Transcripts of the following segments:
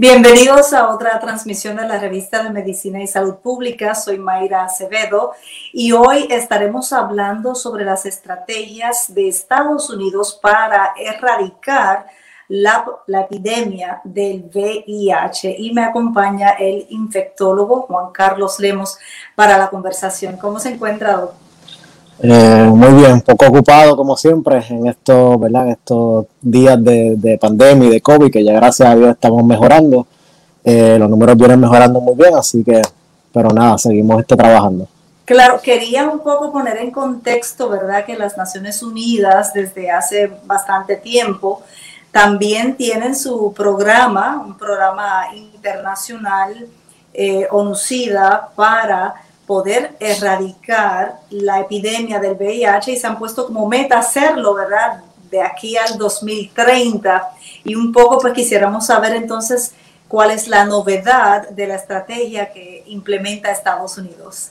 Bienvenidos a otra transmisión de la revista de Medicina y Salud Pública. Soy Mayra Acevedo y hoy estaremos hablando sobre las estrategias de Estados Unidos para erradicar la, epidemia del VIH y me acompaña el infectólogo Juan Carlos Lemos para la conversación. ¿Cómo se encuentra, doctor? Eh, muy bien, poco ocupado como siempre en estos, ¿verdad? estos días de, pandemia y de COVID, que ya gracias a Dios estamos mejorando. Eh, los números vienen mejorando muy bien, así que, pero nada, seguimos este, trabajando. Claro, quería un poco poner en contexto, ¿verdad? Que las Naciones Unidas desde hace bastante tiempo también tienen su programa, un programa internacional, eh, ONUCIDA, para poder erradicar la epidemia del VIH y se han puesto como meta hacerlo, ¿verdad? De aquí al 2030. Y un poco pues quisiéramos saber entonces cuál es la novedad de la estrategia que implementa Estados Unidos.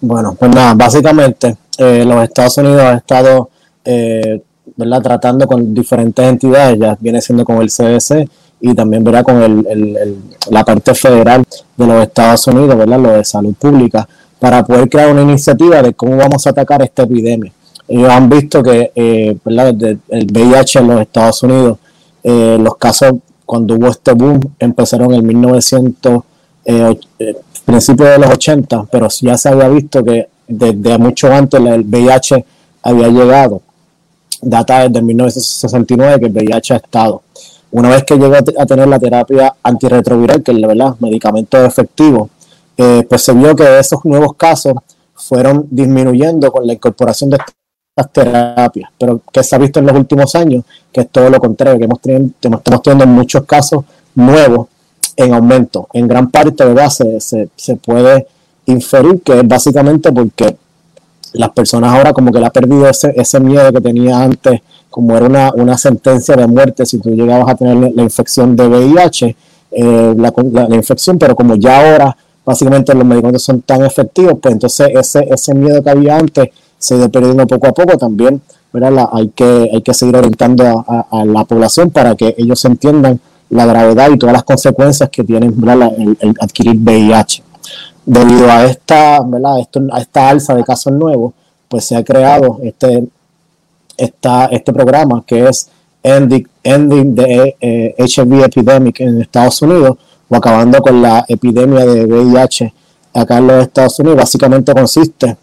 Bueno, pues nada, básicamente eh, los Estados Unidos han estado eh, ¿verdad? tratando con diferentes entidades, ya viene siendo con el CDC y también ¿verdad? con el, la parte federal de los Estados Unidos, ¿verdad? lo de salud pública, para poder crear una iniciativa de cómo vamos a atacar esta epidemia. Ellos han visto que eh, el VIH en los Estados Unidos, eh, los casos cuando hubo este boom empezaron en 1900, eh, eh, principios de los 80, pero ya se había visto que desde mucho antes el VIH había llegado. Data desde 1969 que el VIH ha estado. Una vez que llegó a tener la terapia antirretroviral, que es verdad, medicamento efectivo, eh, pues se vio que esos nuevos casos fueron disminuyendo con la incorporación de estas terapias, pero que se ha visto en los últimos años que es todo lo contrario, que hemos tenido, estamos teniendo muchos casos nuevos en aumento. En gran parte, ¿verdad? Se, se, puede inferir que es básicamente porque las personas ahora como que le ha perdido ese, ese miedo que tenía antes, como era una, una sentencia de muerte si tú llegabas a tener la infección de VIH, eh, la, la, infección, pero como ya ahora básicamente los medicamentos son tan efectivos, pues entonces ese, ese miedo que había antes se ha perdiendo poco a poco también, ¿verdad? hay, que, hay que seguir orientando a, la población para que ellos entiendan la gravedad y todas las consecuencias que tienen el, adquirir VIH. Debido a esta, ¿verdad? a esta alza de casos nuevos, pues se ha creado este, esta, este programa que es Ending, Ending the HIV Epidemic en Estados Unidos, o acabando con la epidemia de VIH acá en los Estados Unidos, básicamente consiste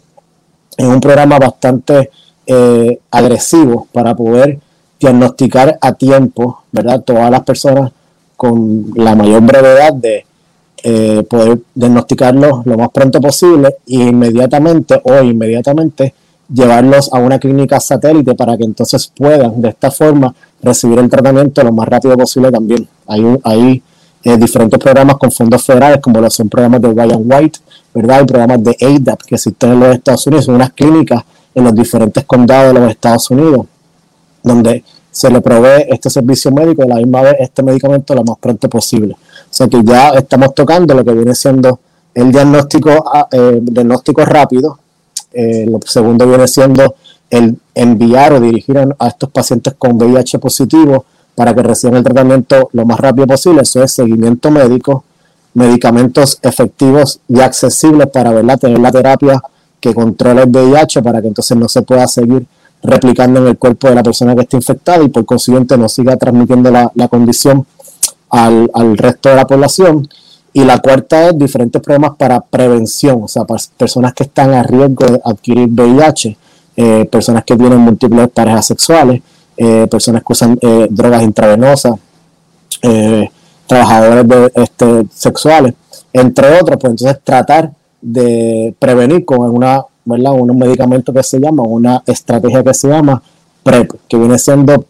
en un programa bastante eh, agresivo para poder diagnosticar a tiempo, ¿verdad? Todas las personas con la mayor brevedad de eh, poder diagnosticarlos lo más pronto posible e inmediatamente o inmediatamente llevarlos a una clínica satélite para que entonces puedan de esta forma recibir el tratamiento lo más rápido posible también. Hay, un, hay eh, diferentes programas con fondos federales, como lo son programas de Ryan White, ¿verdad? Y programas de ADAP que existen en los Estados Unidos, son unas clínicas en los diferentes condados de los Estados Unidos, donde se le provee este servicio médico y la misma vez este medicamento lo más pronto posible. O sea que ya estamos tocando lo que viene siendo el diagnóstico, ah, eh, diagnóstico rápido. Eh, lo segundo viene siendo el enviar o dirigir a, a estos pacientes con VIH positivo para que reciban el tratamiento lo más rápido posible. Eso es seguimiento médico, medicamentos efectivos y accesibles para ¿verdad? tener la terapia que controla el VIH para que entonces no se pueda seguir replicando en el cuerpo de la persona que está infectada y por consiguiente no siga transmitiendo la, condición al, resto de la población. Y la cuarta es diferentes programas para prevención, o sea, para personas que están a riesgo de adquirir VIH, eh, personas que tienen múltiples parejas sexuales, eh, personas que usan eh, drogas intravenosas, trabajadores este, sexuales, entre otros, pues entonces tratar de prevenir con una, ¿verdad? un medicamento que se llama, una estrategia que se llama PrEP, que viene siendo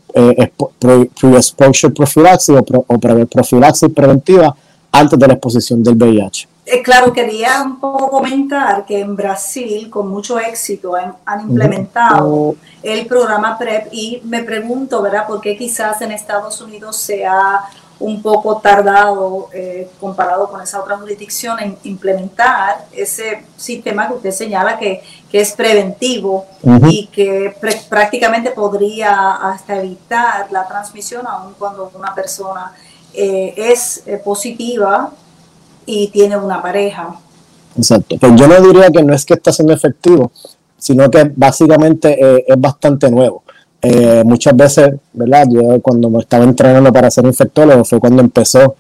pre-exposure prophylaxis o, o profilaxis preventiva antes de la exposición del VIH. Eh, claro, quería un poco comentar que en Brasil con mucho éxito han, implementado el programa PrEP y me pregunto, ¿verdad?, por qué quizás en Estados Unidos se ha un poco tardado eh, comparado con esa otra jurisdicción en implementar ese sistema que usted señala que, es preventivo y que prácticamente podría hasta evitar la transmisión aun cuando una persona eh, es eh, positiva y tiene una pareja. Exacto. Pues yo no diría que no es que está siendo efectivo, sino que básicamente eh, es bastante nuevo. muchas veces, ¿verdad? Yo cuando me estaba entrenando para ser infectólogo fue cuando empezó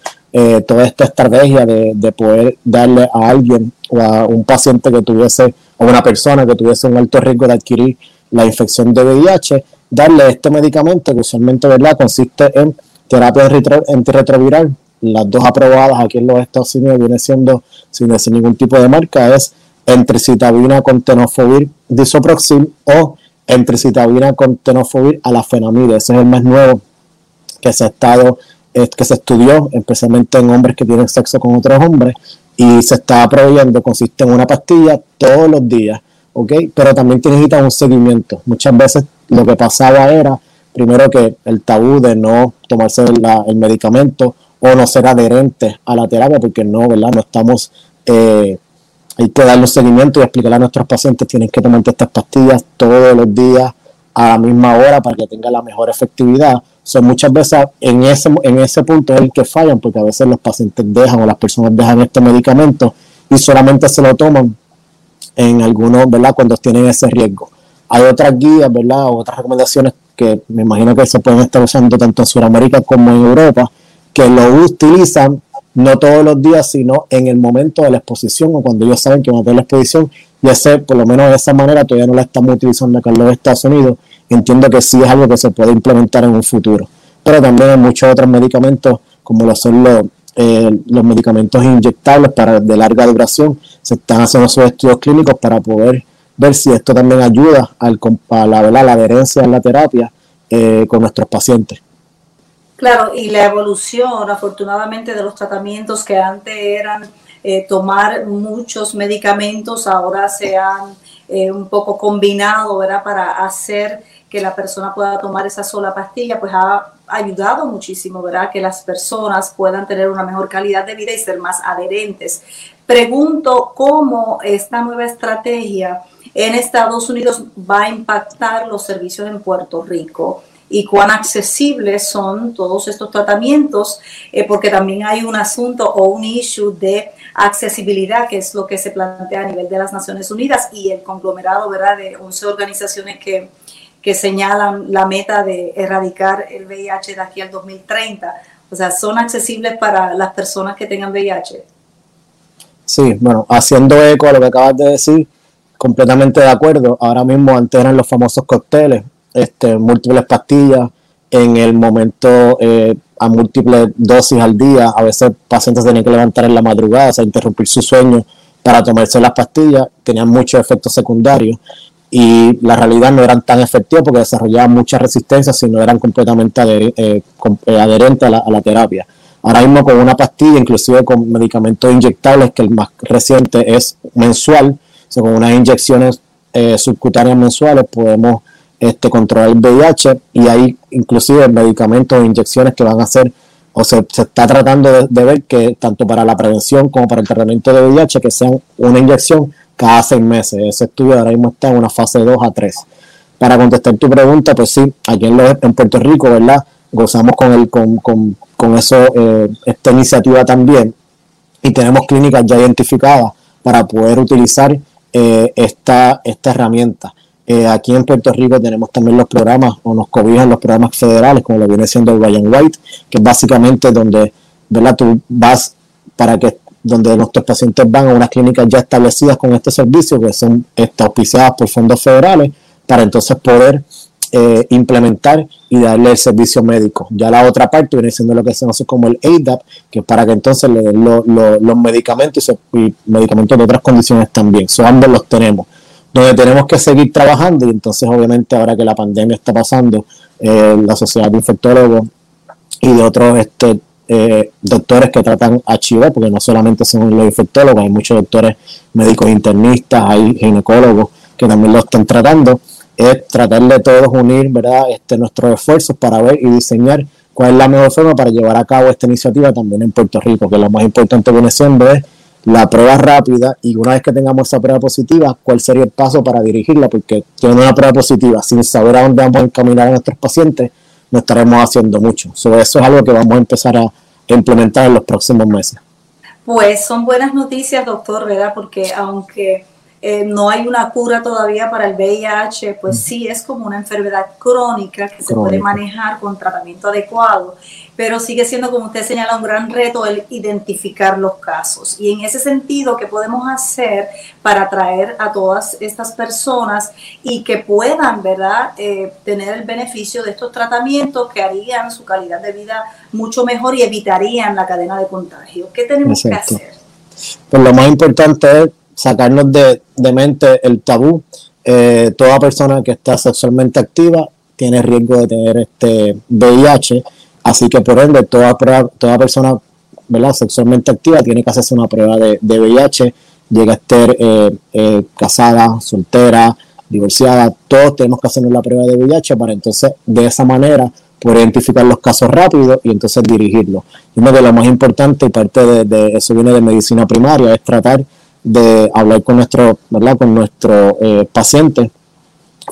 toda esta estrategia de, de, poder darle a alguien o a un paciente que tuviese, o una persona que tuviese un alto riesgo de adquirir la infección de VIH, darle este medicamento que usualmente, ¿verdad? Consiste en terapia antirretroviral, las dos aprobadas aquí en los Estados Unidos viene siendo sin decir ningún tipo de marca, es entricitabina con tenofovir disoproxil o entricitabina con tenofovir alafenamide. Ese es el más nuevo que se ha estado, que se estudió, especialmente en hombres que tienen sexo con otros hombres, y se está proveyendo, consiste en una pastilla todos los días, ¿ok? Pero también necesita un seguimiento. Muchas veces lo que pasaba era primero que el tabú de no tomarse el medicamento o no ser adherente a la terapia, porque no, ¿verdad? No estamos, eh, hay que darle seguimiento y explicarle a nuestros pacientes, tienen que tomar estas pastillas todos los días a la misma hora para que tenga la mejor efectividad. Son muchas veces en ese, en ese punto es el que fallan, porque a veces los pacientes dejan o las personas dejan este medicamento y solamente se lo toman en algunos, ¿verdad? Cuando tienen ese riesgo. Hay otras guías, ¿verdad? Otras recomendaciones que me imagino que se pueden estar usando tanto en Sudamérica como en Europa, que lo utilizan no todos los días, sino en el momento de la exposición o cuando ellos saben que van a tener la exposición. Y ese, por lo menos de esa manera, todavía no la estamos utilizando acá en los Estados Unidos. Entiendo que sí es algo que se puede implementar en un futuro. Pero también hay muchos otros medicamentos, como lo son los, eh, los medicamentos inyectables para de larga duración. Se están haciendo sus estudios clínicos para poder ver si esto también ayuda al, a la, la adherencia en la terapia eh, con nuestros pacientes. Claro, y la evolución, afortunadamente, de los tratamientos que antes eran eh, tomar muchos medicamentos, ahora se han eh, un poco combinado, ¿verdad? Para hacer que la persona pueda tomar esa sola pastilla, pues ha ayudado muchísimo, ¿verdad? Que las personas puedan tener una mejor calidad de vida y ser más adherentes. Pregunto cómo esta nueva estrategia en Estados Unidos va a impactar los servicios en Puerto Rico y cuán accesibles son todos estos tratamientos, eh, porque también hay un asunto o un issue de accesibilidad, que es lo que se plantea a nivel de las Naciones Unidas y el conglomerado ¿verdad? de 11 organizaciones que, que señalan la meta de erradicar el VIH de aquí al 2030. O sea, son accesibles para las personas que tengan VIH. Sí, bueno, haciendo eco a lo que acabas de decir, completamente de acuerdo. Ahora mismo antes eran los famosos cócteles, este, múltiples pastillas en el momento eh, a múltiples dosis al día. A veces pacientes tenían que levantar en la madrugada, o sea, interrumpir su sueño para tomarse las pastillas. Tenían muchos efectos secundarios y la realidad no eran tan efectivos porque desarrollaban mucha resistencia, sino eran completamente eh, eh, adherentes a la, terapia. Ahora mismo con una pastilla, inclusive con medicamentos inyectables, que el más reciente es mensual, con unas inyecciones eh, subcutáneas mensuales podemos este, controlar el VIH y hay inclusive medicamentos o inyecciones que van a ser o se, se está tratando de, ver que tanto para la prevención como para el tratamiento de VIH que sean una inyección cada seis meses. Ese estudio ahora mismo está en una fase 2 a 3. Para contestar tu pregunta, pues sí, aquí en, en Puerto Rico, ¿verdad? Gozamos con, el, con, con, con eso, eh, esta iniciativa también y tenemos clínicas ya identificadas para poder utilizar eh, esta, esta herramienta. Eh, aquí en Puerto Rico tenemos también los programas o nos cobijan los programas federales, como lo viene siendo el Ryan White, que es básicamente donde ¿verdad? tú vas para que donde nuestros pacientes van a unas clínicas ya establecidas con este servicio, que son auspiciadas por fondos federales, para entonces poder eh, implementar y darle el servicio médico. Ya la otra parte viene siendo lo que se conoce como el ADAP, que es para que entonces le den los medicamentos y, medicamentos de otras condiciones también. So, ambos los tenemos. Donde tenemos que seguir trabajando y entonces obviamente ahora que la pandemia está pasando, eh, la Sociedad de Infectólogos y de otros este, eh, doctores que tratan HIV, porque no solamente son los infectólogos, hay muchos doctores médicos internistas, hay ginecólogos que también lo están tratando, es tratar de todos unir ¿verdad? Este, nuestros esfuerzos para ver y diseñar cuál es la mejor forma para llevar a cabo esta iniciativa también en Puerto Rico, que lo más importante viene siendo es la prueba rápida y una vez que tengamos esa prueba positiva, cuál sería el paso para dirigirla, porque tiene una prueba positiva sin saber a dónde vamos a encaminar a nuestros pacientes, no estaremos haciendo mucho. Sobre eso es algo que vamos a empezar a implementar en los próximos meses. Pues son buenas noticias, doctor, ¿verdad? Porque aunque eh, no hay una cura todavía para el VIH, pues sí es como una enfermedad crónica que se puede manejar con tratamiento adecuado, pero sigue siendo, como usted señala, un gran reto el identificar los casos. Y en ese sentido, ¿qué podemos hacer para atraer a todas estas personas y que puedan, ¿verdad?, eh, tener el beneficio de estos tratamientos que harían su calidad de vida mucho mejor y evitarían la cadena de contagio. ¿Qué tenemos que hacer? Pues lo más importante es sacarnos de, mente el tabú. Eh, toda persona que está sexualmente activa tiene riesgo de tener este VIH, así que por ende toda, toda persona ¿verdad? sexualmente activa tiene que hacerse una prueba de, VIH, llega a estar eh, eh, casada, soltera, divorciada, todos tenemos que hacernos la prueba de VIH para entonces de esa manera poder identificar los casos rápidos y entonces dirigirlos. Y uno de lo más importante y parte de, de eso viene de medicina primaria es tratar de hablar con nuestro, ¿verdad? Con nuestros eh, pacientes,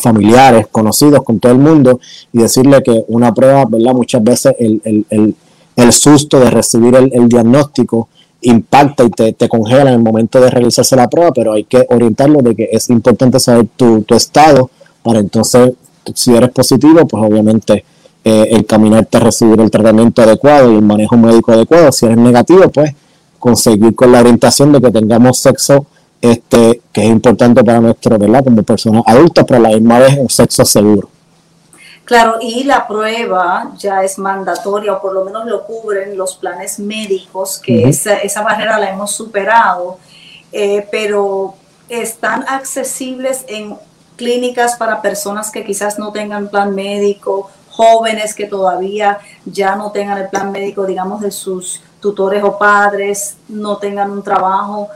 familiares, conocidos, con todo el mundo y decirle que una prueba, ¿verdad? Muchas veces el, el, el, susto de recibir el, diagnóstico impacta y te, te, congela en el momento de realizarse la prueba, pero hay que orientarlo de que es importante saber tu, tu estado para entonces, si eres positivo, pues obviamente eh, encaminarte a recibir el tratamiento adecuado y el manejo médico adecuado. Si eres negativo, pues conseguir con la orientación de que tengamos sexo este, que es importante para nuestro, ¿verdad? Como personas adultas, pero a la misma vez un sexo seguro. Claro, y la prueba ya es mandatoria, o por lo menos lo cubren los planes médicos, que esa, esa, barrera la hemos superado, eh, pero están accesibles en clínicas para personas que quizás no tengan plan médico, jóvenes que todavía ya no tengan el plan médico, digamos, de sus tutores o padres no tengan un trabajo,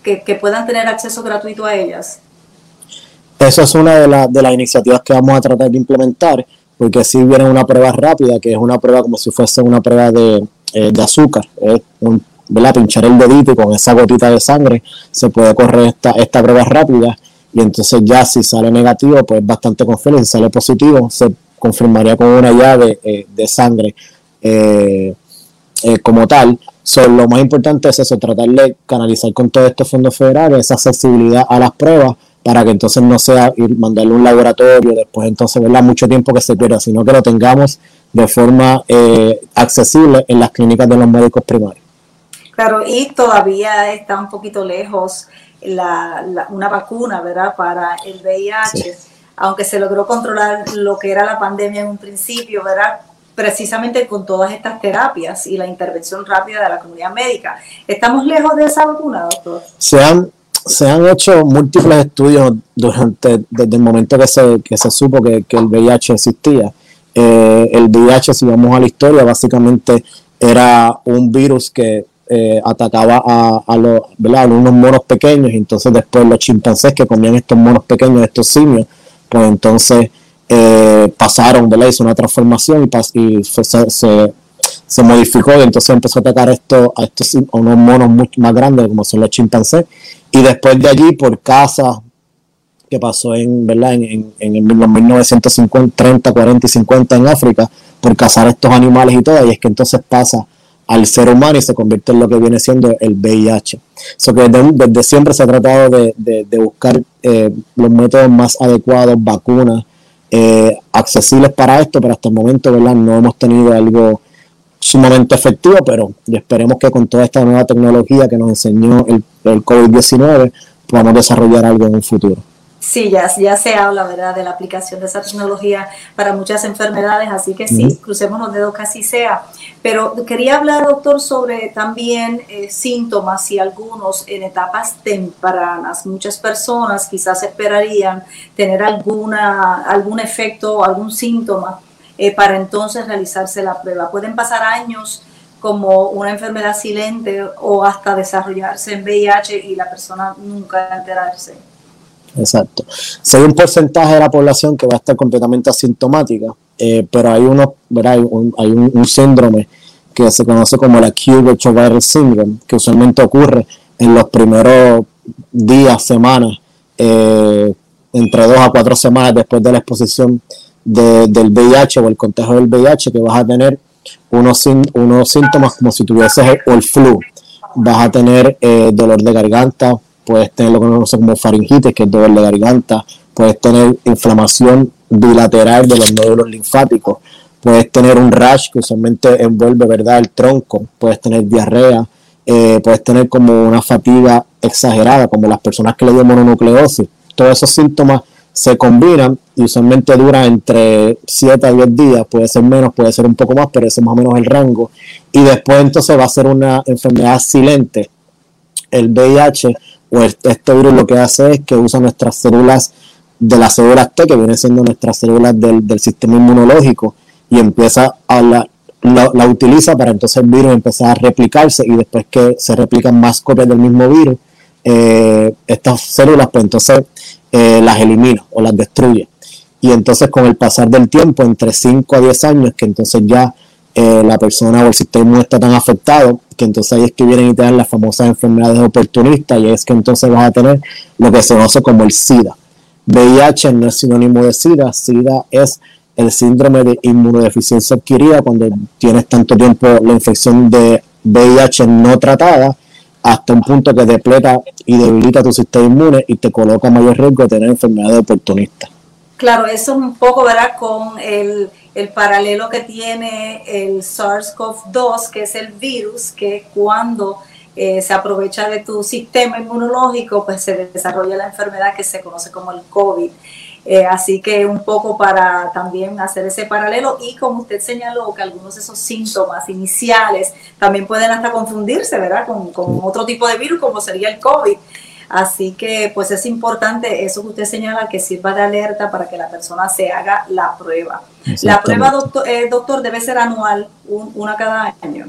que, puedan tener acceso gratuito a ellas? Eso es una de, de las iniciativas que vamos a tratar de implementar, porque si viene una prueba rápida, que es una prueba como si fuese una prueba de, eh, azúcar, es un, pinchar el dedito y con esa gotita de sangre se puede correr esta, esta prueba rápida y entonces ya si sale negativo, pues bastante confiable, si sale positivo, se confirmaría con una llave eh, de sangre. Eh, eh, como tal. lo más importante es eso, tratar de canalizar con todos estos fondos federales esa accesibilidad a las pruebas para que entonces no sea ir mandarle un laboratorio, después entonces verla mucho tiempo que se pierda, sino que lo tengamos de forma eh, accesible en las clínicas de los médicos primarios. Claro, y todavía está un poquito lejos la, una vacuna, ¿verdad?, para el VIH, aunque se logró controlar lo que era la pandemia en un principio, ¿verdad?, precisamente con todas estas terapias y la intervención rápida de la comunidad médica. ¿Estamos lejos de esa vacuna, doctor? Se han, se han hecho múltiples estudios durante, desde el momento que se, que se supo que, el VIH existía. Eh, el VIH, si vamos a la historia, básicamente era un virus que eh, atacaba a, a, los, a unos monos pequeños y entonces después los chimpancés que comían estos monos pequeños, estos simios, pues entonces eh, pasaron, ¿verdad? Hizo una transformación y, se, modificó y entonces empezó a atacar esto, a estos a unos monos mucho más grandes como son los chimpancés. Y después de allí, por casa que pasó en, ¿verdad? En, en, los 1950, 30, 40 y 50 en África, por cazar estos animales y todo, y es que entonces pasa al ser humano y se convierte en lo que viene siendo el VIH. So que desde, siempre se ha tratado de, buscar eh, los métodos más adecuados, vacunas, eh, accesibles para esto, pero hasta el momento ¿verdad? no hemos tenido algo sumamente efectivo, pero esperemos que con toda esta nueva tecnología que nos enseñó el, el COVID-19 podamos desarrollar algo en un futuro. Sí, ya, ya se habla, ¿verdad?, de la aplicación de esa tecnología para muchas enfermedades, así que sí, crucemos los dedos que así sea. Pero quería hablar, doctor, sobre también eh, síntomas y algunos en etapas tempranas. Muchas personas quizás esperarían tener alguna, algún efecto o algún síntoma eh, para entonces realizarse la prueba. Pueden pasar años como una enfermedad silente o hasta desarrollarse en VIH y la persona nunca enterarse. Exacto. Si hay un porcentaje de la población que va a estar completamente asintomática, eh, pero hay, uno, un, hay un, síndrome que se conoce como la acute retroviral syndrome, que usualmente ocurre en los primeros días, semanas, eh, entre dos a cuatro semanas después de la exposición del VIH o el contagio del VIH, que vas a tener unos, síntomas como si tuvieses el, flu. Vas a tener eh, dolor de garganta, puedes tener lo que conocemos como faringitis, que es dolor de garganta, puedes tener inflamación bilateral de los nódulos linfáticos, puedes tener un rash que usualmente envuelve ¿verdad? el tronco, puedes tener diarrea, eh, puedes tener como una fatiga exagerada, como las personas que le dio mononucleosis. Todos esos síntomas se combinan y usualmente duran entre 7 a 10 días, puede ser menos, puede ser un poco más, pero ese es más o menos el rango. Y después entonces va a ser una enfermedad silente. El VIH o este virus lo que hace es que usa nuestras células de las células T, que vienen siendo nuestras células del, del sistema inmunológico, y empieza a la, la, utiliza para entonces el virus empezar a replicarse y después que se replican más copias del mismo virus, eh, estas células pues entonces eh, las elimina o las destruye. Y entonces con el pasar del tiempo, entre 5 a 10 años, que entonces ya eh, la persona o el sistema no está tan afectado, que entonces ahí es que vienen y te dan las famosas enfermedades oportunistas y es que entonces vas a tener lo que se conoce como el SIDA. VIH no es sinónimo de SIDA, SIDA es el síndrome de inmunodeficiencia adquirida cuando tienes tanto tiempo la infección de VIH no tratada hasta un punto que depleta y debilita tu sistema inmune y te coloca mayor riesgo de tener enfermedades oportunistas. Claro, eso es un poco, ¿verdad? Con el el paralelo que tiene el SARS-CoV-2, que es el virus que cuando eh, se aprovecha de tu sistema inmunológico, pues se desarrolla la enfermedad que se conoce como el COVID. Eh, así que un poco para también hacer ese paralelo y como usted señaló que algunos de esos síntomas iniciales también pueden hasta confundirse, ¿verdad? Con, con otro tipo de virus como sería el COVID. Así que pues es importante eso que usted señala que sirva de alerta para que la persona se haga la prueba. La prueba, doctor, eh, doctor debe ser anual, una cada año.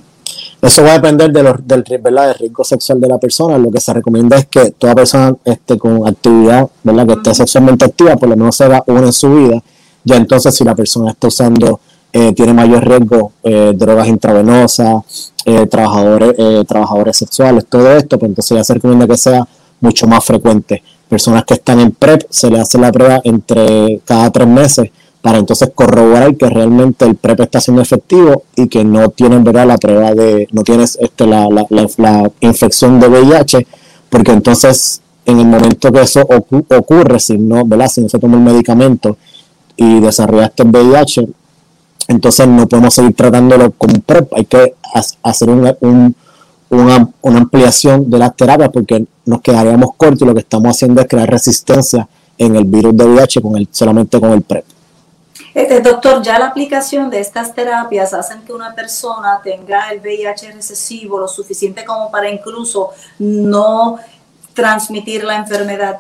Eso va a depender de los, del, ¿verdad? riesgo sexual de la persona. Lo que se recomienda es que toda persona este, con actividad, ¿verdad? que esté sexualmente activa, por lo menos se haga una en su vida. Ya entonces, si la persona está usando, eh, tiene mayor riesgo, eh, drogas intravenosas, trabajadores, trabajadores sexuales, todo esto, pues entonces ya se recomienda que sea mucho más frecuente. Personas que están en PrEP se le hace la prueba entre cada tres meses para entonces corroborar que realmente el PrEP está siendo efectivo y que no tienen ¿verdad? la prueba de, no tienes este, la, la, la, infección de VIH, porque entonces en el momento que eso ocurre, si no, ¿verdad? si no se toma el medicamento y desarrollaste el VIH, entonces no podemos seguir tratándolo con PrEP, hay que hacer un una, ampliación de las terapias porque nos quedaríamos cortos y lo que estamos haciendo es crear resistencia en el virus de VIH con el, solamente con el PrEP. Este, doctor, ya la aplicación de estas terapias hacen que una persona tenga el VIH recesivo lo suficiente como para incluso no transmitir la enfermedad.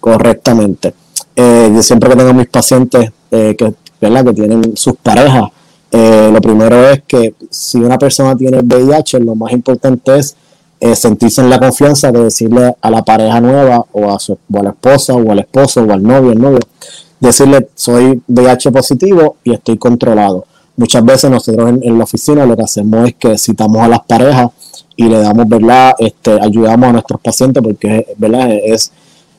Correctamente. Eh, yo siempre que tengo mis pacientes eh, que, que tienen sus parejas eh, lo primero es que si una persona tiene VIH, lo más importante es eh, sentirse en la confianza de decirle a la pareja nueva o a, su, o a la esposa o al esposo o al novio, el novio, decirle soy VIH positivo y estoy controlado. Muchas veces nosotros en, la oficina lo que hacemos es que citamos a las parejas y le damos, ¿verdad? Este, ayudamos a nuestros pacientes porque, ¿verdad? Es,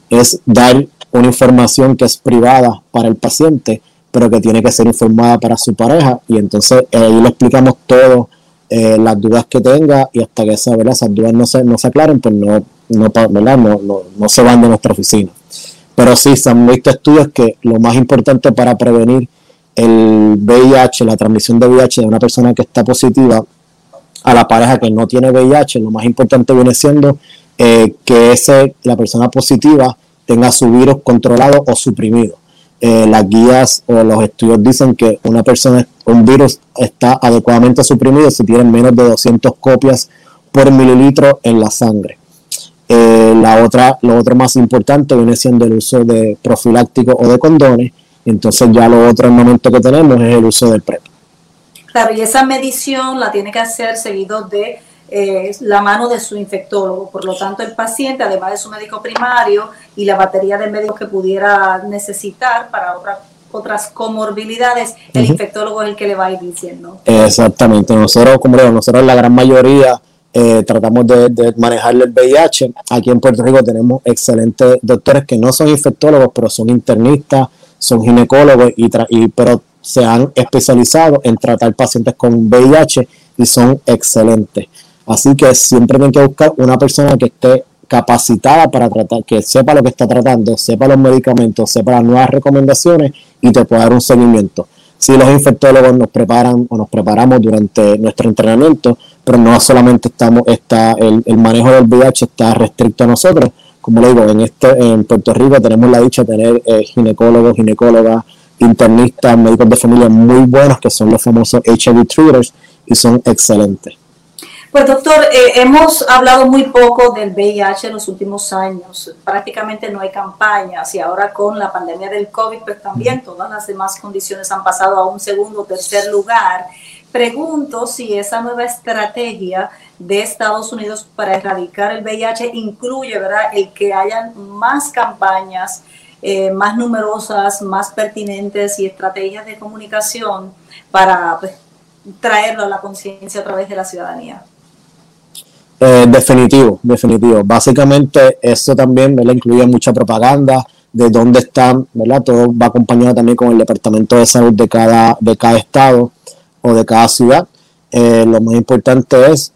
es dar una información que es privada para el paciente pero que tiene que ser informada para su pareja y entonces ahí le explicamos todo eh, las dudas que tenga y hasta que esa, esas dudas no se, no se aclaren, pues no, no, No, no, se van de nuestra oficina. Pero sí, se han visto estudios que lo más importante para prevenir el VIH, la transmisión de VIH de una persona que está positiva a la pareja que no tiene VIH, lo más importante viene siendo eh, que ese, la persona positiva tenga su virus controlado o suprimido. Eh, las guías o los estudios dicen que una persona, un virus está adecuadamente suprimido si tiene menos de 200 copias por mililitro en la sangre. Eh, la otra, lo otro más importante viene siendo el uso de profilácticos o de condones. Entonces ya lo otro momento que tenemos es el uso del PrEP. Claro, y esa medición la tiene que hacer seguido de eh, la mano de su infectólogo. Por lo tanto, el paciente, además de su médico primario y la batería de médicos que pudiera necesitar para otras comorbilidades, el infectólogo es el que le va a ir diciendo. Exactamente. Nosotros, como digo, nosotros la gran mayoría eh, tratamos de, manejar el VIH. Aquí en Puerto Rico tenemos excelentes doctores que no son infectólogos, pero son internistas, son ginecólogos, y, y pero se han especializado en tratar pacientes con VIH y son excelentes. Así que siempre tienen que buscar una persona que esté capacitada para tratar, que sepa lo que está tratando, sepa los medicamentos, sepa las nuevas recomendaciones y te pueda dar un seguimiento. Si los infectólogos nos preparan o nos preparamos durante nuestro entrenamiento, pero no solamente estamos, está, el, manejo del VIH está restricto a nosotros. Como le digo, en, este, en Puerto Rico tenemos la dicha de tener eh, ginecólogos, ginecólogas, internistas, médicos de familia muy buenos, que son los famosos HIV treaters, y son excelentes. Pues doctor, eh, hemos hablado muy poco del VIH en los últimos años. Prácticamente no hay campañas y ahora con la pandemia del COVID, pues también todas las demás condiciones han pasado a un segundo o tercer lugar. Pregunto si esa nueva estrategia de Estados Unidos para erradicar el VIH incluye, ¿verdad?, el que hayan más campañas, eh, más numerosas, más pertinentes y estrategias de comunicación para pues, traerlo a la conciencia a través de la ciudadanía. Eh, definitivo, definitivo. Básicamente eso también ¿verdad? incluye mucha propaganda de dónde están, ¿verdad? Todo va acompañado también con el departamento de salud de cada, de cada estado o de cada ciudad. Eh, lo más importante es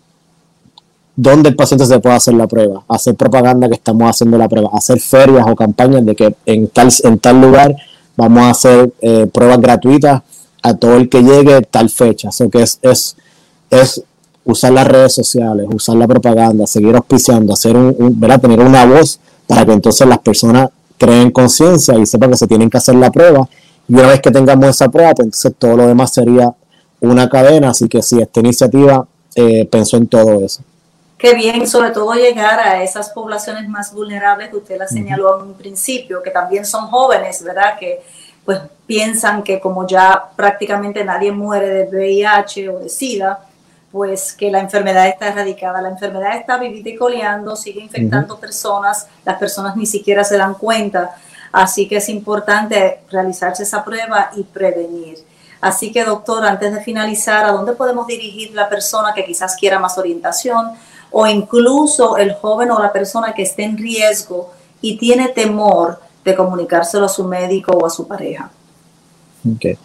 dónde el paciente se puede hacer la prueba, hacer propaganda que estamos haciendo la prueba, hacer ferias o campañas de que en tal, en tal lugar vamos a hacer eh, pruebas gratuitas a todo el que llegue tal fecha. Eso que es, es, es usar las redes sociales, usar la propaganda, seguir auspiciando, hacer un, tener una voz para que entonces las personas creen conciencia y sepan que se tienen que hacer la prueba. Y una vez que tengamos esa prueba, pues entonces todo lo demás sería una cadena. Así que sí, esta iniciativa eh, pensó en todo eso. Qué bien, sobre todo llegar a esas poblaciones más vulnerables que usted la señaló en un principio, que también son jóvenes, ¿verdad? Que pues piensan que como ya prácticamente nadie muere de VIH o de SIDA, pues que la enfermedad está erradicada. La enfermedad está vivita y coleando, sigue infectando personas, las personas ni siquiera se dan cuenta. Así que es importante realizarse esa prueba y prevenir. Así que, doctor, antes de finalizar, ¿a dónde podemos dirigir la persona que quizás quiera más orientación o incluso el joven o la persona que esté en riesgo y tiene temor de comunicárselo a su médico o a su pareja? Okay.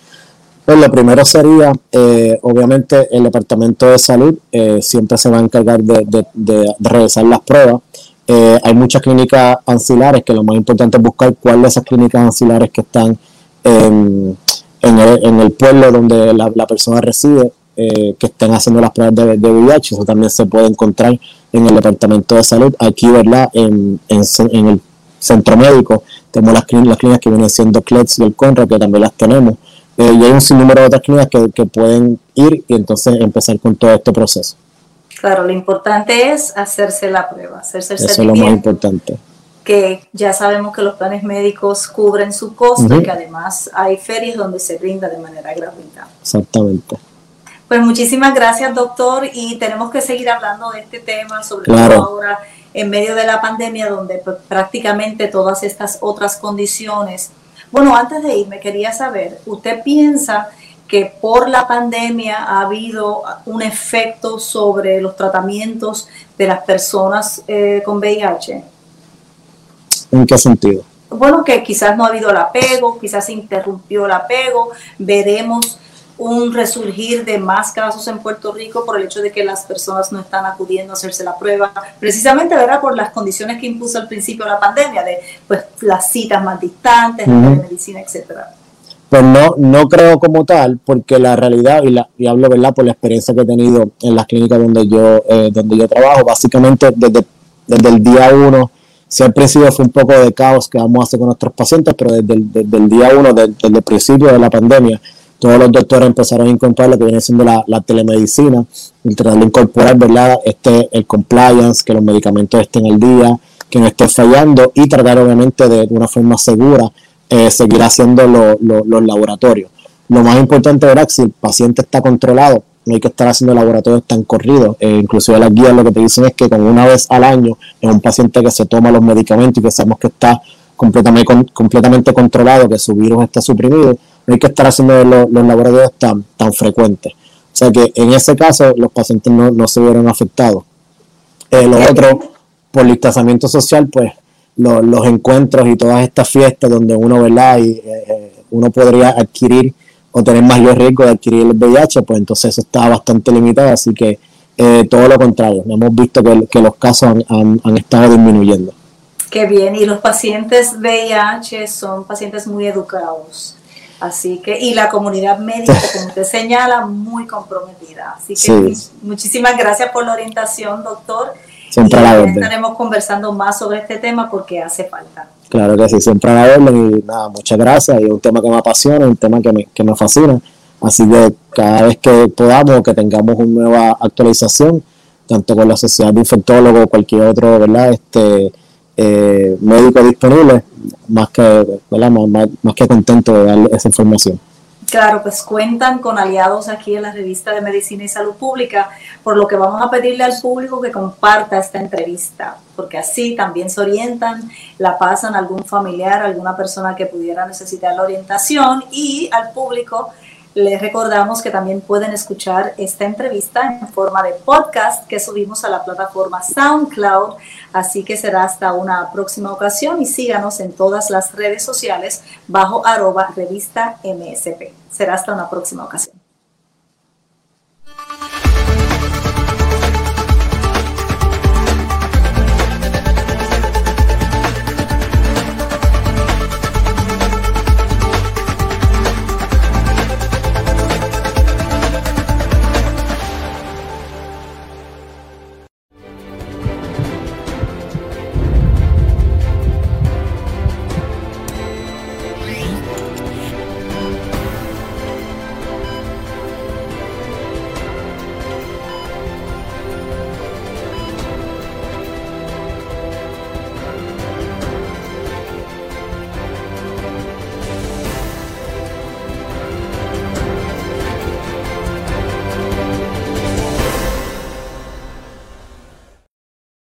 Pues lo primero sería, eh, obviamente, el Departamento de Salud eh, siempre se va a encargar de, realizar las pruebas. Eh, hay muchas clínicas ancilares que lo más importante es buscar cuáles de esas clínicas ancilares que están en, el, pueblo donde la, persona reside, que estén haciendo las pruebas de, VIH. Eso también se puede encontrar en el Departamento de Salud. Aquí, ¿verdad? En, el centro médico tenemos las, clínicas, las clínicas que vienen siendo CLETS y el CONRA, que también las tenemos. Eh, y hay un sinnúmero de otras clínicas que, pueden ir y entonces empezar con todo este proceso. Claro, lo importante es hacerse la prueba, hacerse el Eso es lo más importante. Que ya sabemos que los planes médicos cubren su costo y que además hay ferias donde se brinda de manera gratuita. Exactamente. Pues muchísimas gracias, doctor, y tenemos que seguir hablando de este tema, sobre todo ahora en medio de la pandemia, donde prácticamente todas estas otras condiciones bueno, antes de irme, quería saber, ¿usted piensa que por la pandemia ha habido un efecto sobre los tratamientos de las personas eh, con VIH? ¿En qué sentido? Bueno, que quizás no ha habido el apego, quizás se interrumpió el apego, veremos un resurgir de más casos en Puerto Rico por el hecho de que las personas no están acudiendo a hacerse la prueba, precisamente ¿verdad? por las condiciones que impuso al principio la pandemia, de pues las citas más distantes, la medicina, etcétera. Pues no, no creo como tal, porque la realidad, y, la, y hablo ¿verdad? por la experiencia que he tenido en las clínicas donde yo, eh, donde yo trabajo, básicamente desde, desde el día uno, si al principio fue un poco de caos que vamos a hacer con nuestros pacientes, pero desde el, desde el día uno, desde, el principio de la pandemia, todos los doctores empezaron a incorporar lo que viene siendo la, telemedicina, y tratar de incorporar, ¿verdad? Este, el compliance, que los medicamentos estén al día, que no esté fallando y tratar obviamente de, una forma segura eh, seguir haciendo los laboratorios. Lo más importante es si el paciente está controlado, no hay que estar haciendo laboratorios tan corridos. Eh, inclusive las guías lo que te dicen es que con una vez al año es un paciente que se toma los medicamentos y que sabemos que está completamente, completamente controlado, que su virus está suprimido, no hay que estar haciendo los, laboratorios tan, tan frecuentes. O sea que en ese caso los pacientes no, no se vieron afectados. Eh, lo otro por distanciamiento social, pues los encuentros y todas estas fiestas donde uno, ¿verdad? Y, eh, eh, uno podría adquirir o tener mayor riesgo de adquirir el VIH, pues entonces eso está bastante limitado, así que eh, todo lo contrario, hemos visto que, los casos han, han, estado disminuyendo. Qué bien, y los pacientes VIH son pacientes muy educados. Así que, y la comunidad médica, como usted señala, muy comprometida. Así que muchísimas gracias por la orientación, doctor. Siempre a la orden. Estaremos conversando más sobre este tema porque hace falta. Claro que sí, siempre a la orden y nada, muchas gracias. Y es un tema que me apasiona, un tema que me, que me fascina. Así que cada vez que podamos, que tengamos una nueva actualización, tanto con la Sociedad de Infectólogos o cualquier otro ¿verdad? Este, eh, médico disponible, más que, más que contento de dar esa información. Claro, pues cuentan con aliados aquí en la revista de Medicina y Salud Pública, por lo que vamos a pedirle al público que comparta esta entrevista, porque así también se orientan, la pasan a algún familiar, alguna persona que pudiera necesitar la orientación y al público les recordamos que también pueden escuchar esta entrevista en forma de podcast que subimos a la plataforma SoundCloud. Así que será hasta una próxima ocasión y síganos en todas las redes sociales bajo arroba revista MSP. Será hasta una próxima ocasión.